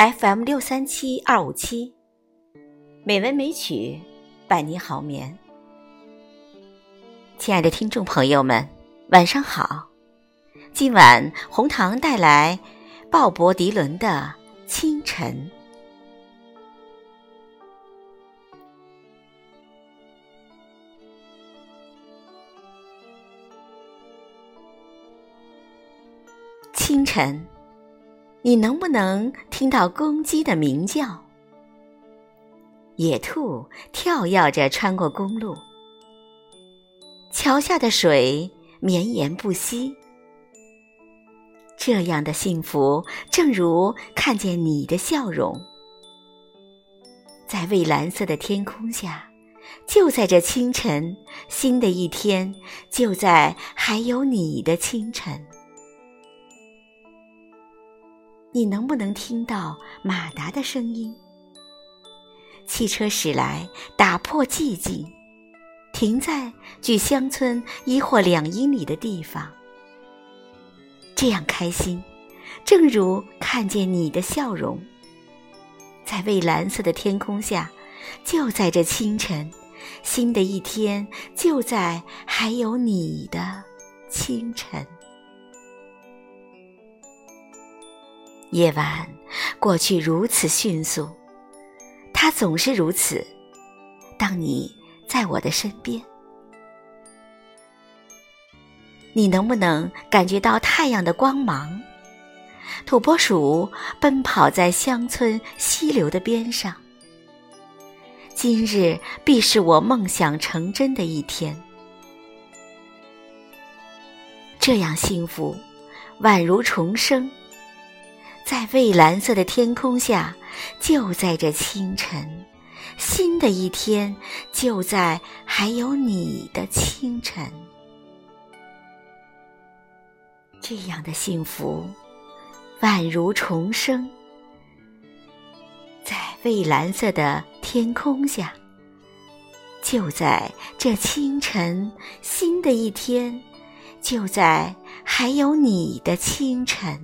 FM 六三七二五七，美文美曲伴你好眠。亲爱的听众朋友们，晚上好！今晚红糖带来鲍勃迪伦的《清晨》。清晨，你能不能听到公鸡的鸣叫？野兔跳跃着穿过公路，桥下的水绵延不息。这样的幸福，正如看见你的笑容，在蔚蓝色的天空下，就在这清晨，新的一天就在还有你的清晨。你能不能听到马达的声音？汽车驶来，打破寂静，停在距乡村一或两英里的地方。这样开心，正如看见你的笑容，在蔚蓝色的天空下，就在这清晨，新的一天就在还有你的清晨。夜晚过去如此迅速，它总是如此。当你在我的身边，你能不能感觉到太阳的光芒？土拨鼠奔跑在乡村溪流的边上。今日必是我梦想成真的一天，这样幸福，宛如重生。在蔚蓝色的天空下，就在这清晨，新的一天就在还有你的清晨。这样的幸福，宛如重生。在蔚蓝色的天空下，就在这清晨，新的一天就在还有你的清晨。